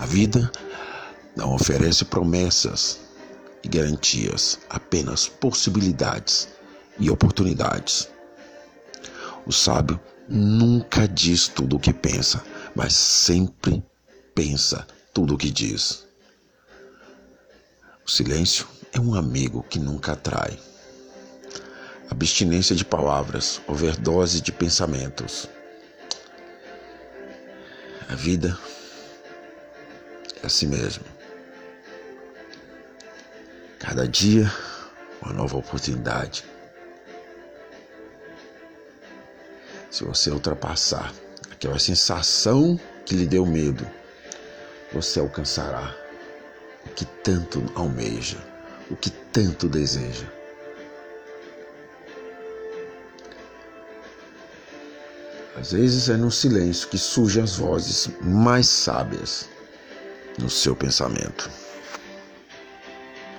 A vida não oferece promessas e garantias, apenas possibilidades e oportunidades. O sábio nunca diz tudo o que pensa, mas sempre pensa tudo o que diz. O silêncio é um amigo que nunca trai. Abstinência de palavras, overdose de pensamentos. A vida é assim mesmo. Cada dia, uma nova oportunidade. Se você ultrapassar aquela sensação que lhe deu medo, você alcançará o que tanto almeja, o que tanto deseja. Às vezes é no silêncio que surgem as vozes mais sábias no seu pensamento.